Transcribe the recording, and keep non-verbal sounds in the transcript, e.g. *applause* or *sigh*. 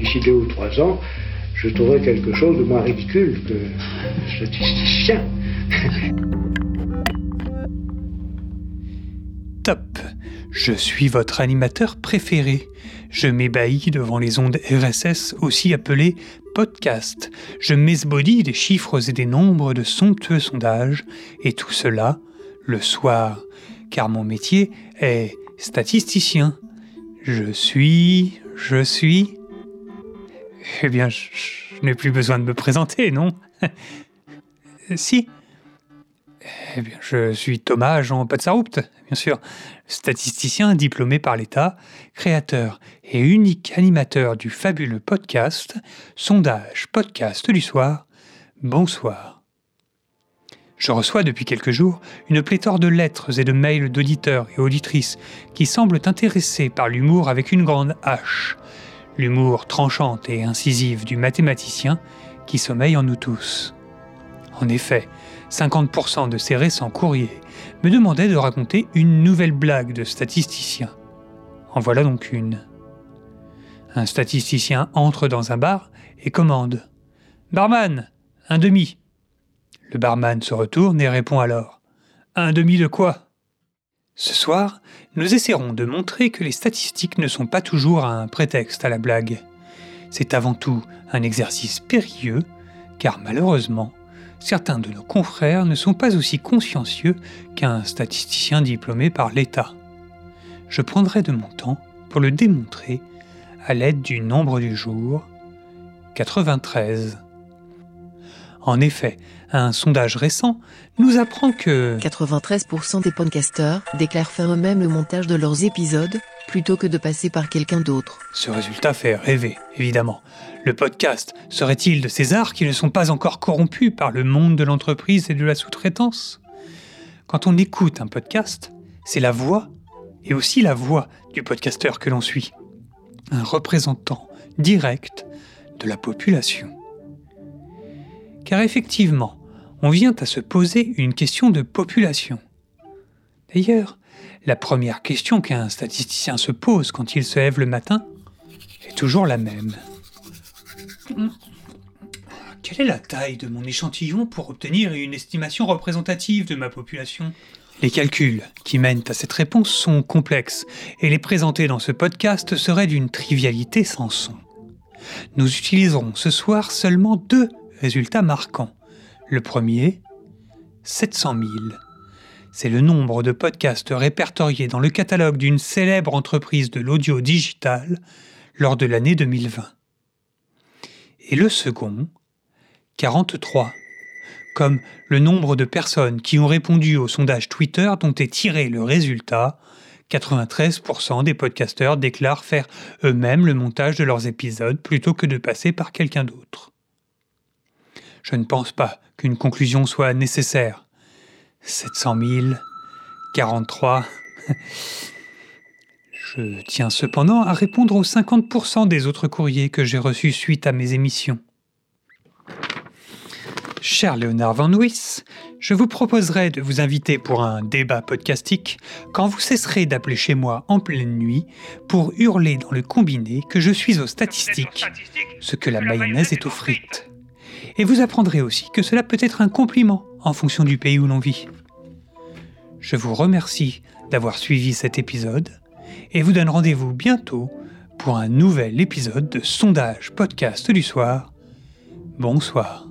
d'ici deux ou trois ans, je trouverai quelque chose de moins ridicule que statisticien. *laughs* Top Je suis votre animateur préféré. Je m'ébahis devant les ondes RSS, aussi appelées podcast. Je m'esbaudis des chiffres et des nombres de somptueux sondages, et tout cela le soir, car mon métier est statisticien. Je suis, je suis. Eh bien, je, n'ai plus besoin de me présenter, non? *laughs* Si. Eh bien, je suis Thomas Jean Patsaroupt, bien sûr, statisticien diplômé par l'État, créateur et unique animateur du fabuleux podcast Sondage Podcast du soir. Bonsoir. Je reçois depuis quelques jours une pléthore de lettres et de mails d'auditeurs et auditrices qui semblent intéressés par l'humour avec une grande H, l'humour tranchante et incisive du mathématicien qui sommeille en nous tous. En effet, 50% de ces récents courriers me demandaient de raconter une nouvelle blague de statisticien. En voilà donc une. Un statisticien entre dans un bar et commande Barman, un demi. Le barman se retourne et répond alors Un demi de quoi? Ce soir, nous essaierons de montrer que les statistiques ne sont pas toujours un prétexte à la blague. C'est avant tout un exercice périlleux, car malheureusement, certains de nos confrères ne sont pas aussi consciencieux qu'un statisticien diplômé par l'État. Je prendrai de mon temps pour le démontrer à l'aide du nombre du jour 93. En effet, un sondage récent nous apprend que 93% des podcasteurs déclarent faire eux-mêmes le montage de leurs épisodes plutôt que de passer par quelqu'un d'autre. Ce résultat fait rêver, évidemment. Le podcast serait-il de ces arts qui ne sont pas encore corrompus par le monde de l'entreprise et de la sous-traitance? Quand on écoute un podcast, c'est la voix et aussi la voix du podcasteur que l'on suit. Un représentant direct de la population. Car effectivement, on vient à se poser une question de population. D'ailleurs, la première question qu'un statisticien se pose quand il se lève le matin est toujours la même. Quelle est la taille de mon échantillon pour obtenir une estimation représentative de ma population? Les calculs qui mènent à cette réponse sont complexes et les présenter dans ce podcast serait d'une trivialité sans son. Nous utiliserons ce soir seulement deux résultats marquants. Le premier, 700 000. C'est le nombre de podcasts répertoriés dans le catalogue d'une célèbre entreprise de l'audio digital lors de l'année 2020. Et le second, 43, comme le nombre de personnes qui ont répondu au sondage Twitter dont est tiré le résultat 93% des podcasteurs déclarent faire eux-mêmes le montage de leurs épisodes plutôt que de passer par quelqu'un d'autre. Je ne pense pas qu'une conclusion soit nécessaire. 700 000, 43. Je tiens cependant à répondre aux 50% des autres courriers que j'ai reçus suite à mes émissions. Cher Léonard Van Nuys, je vous proposerai de vous inviter pour un débat podcastique quand vous cesserez d'appeler chez moi en pleine nuit pour hurler dans le combiné que je suis aux statistiques, ce que la mayonnaise est aux frites. Et vous apprendrez aussi que cela peut être un compliment en fonction du pays où l'on vit. Je vous remercie d'avoir suivi cet épisode et vous donne rendez-vous bientôt pour un nouvel épisode de Sondage Podcast du soir. Bonsoir.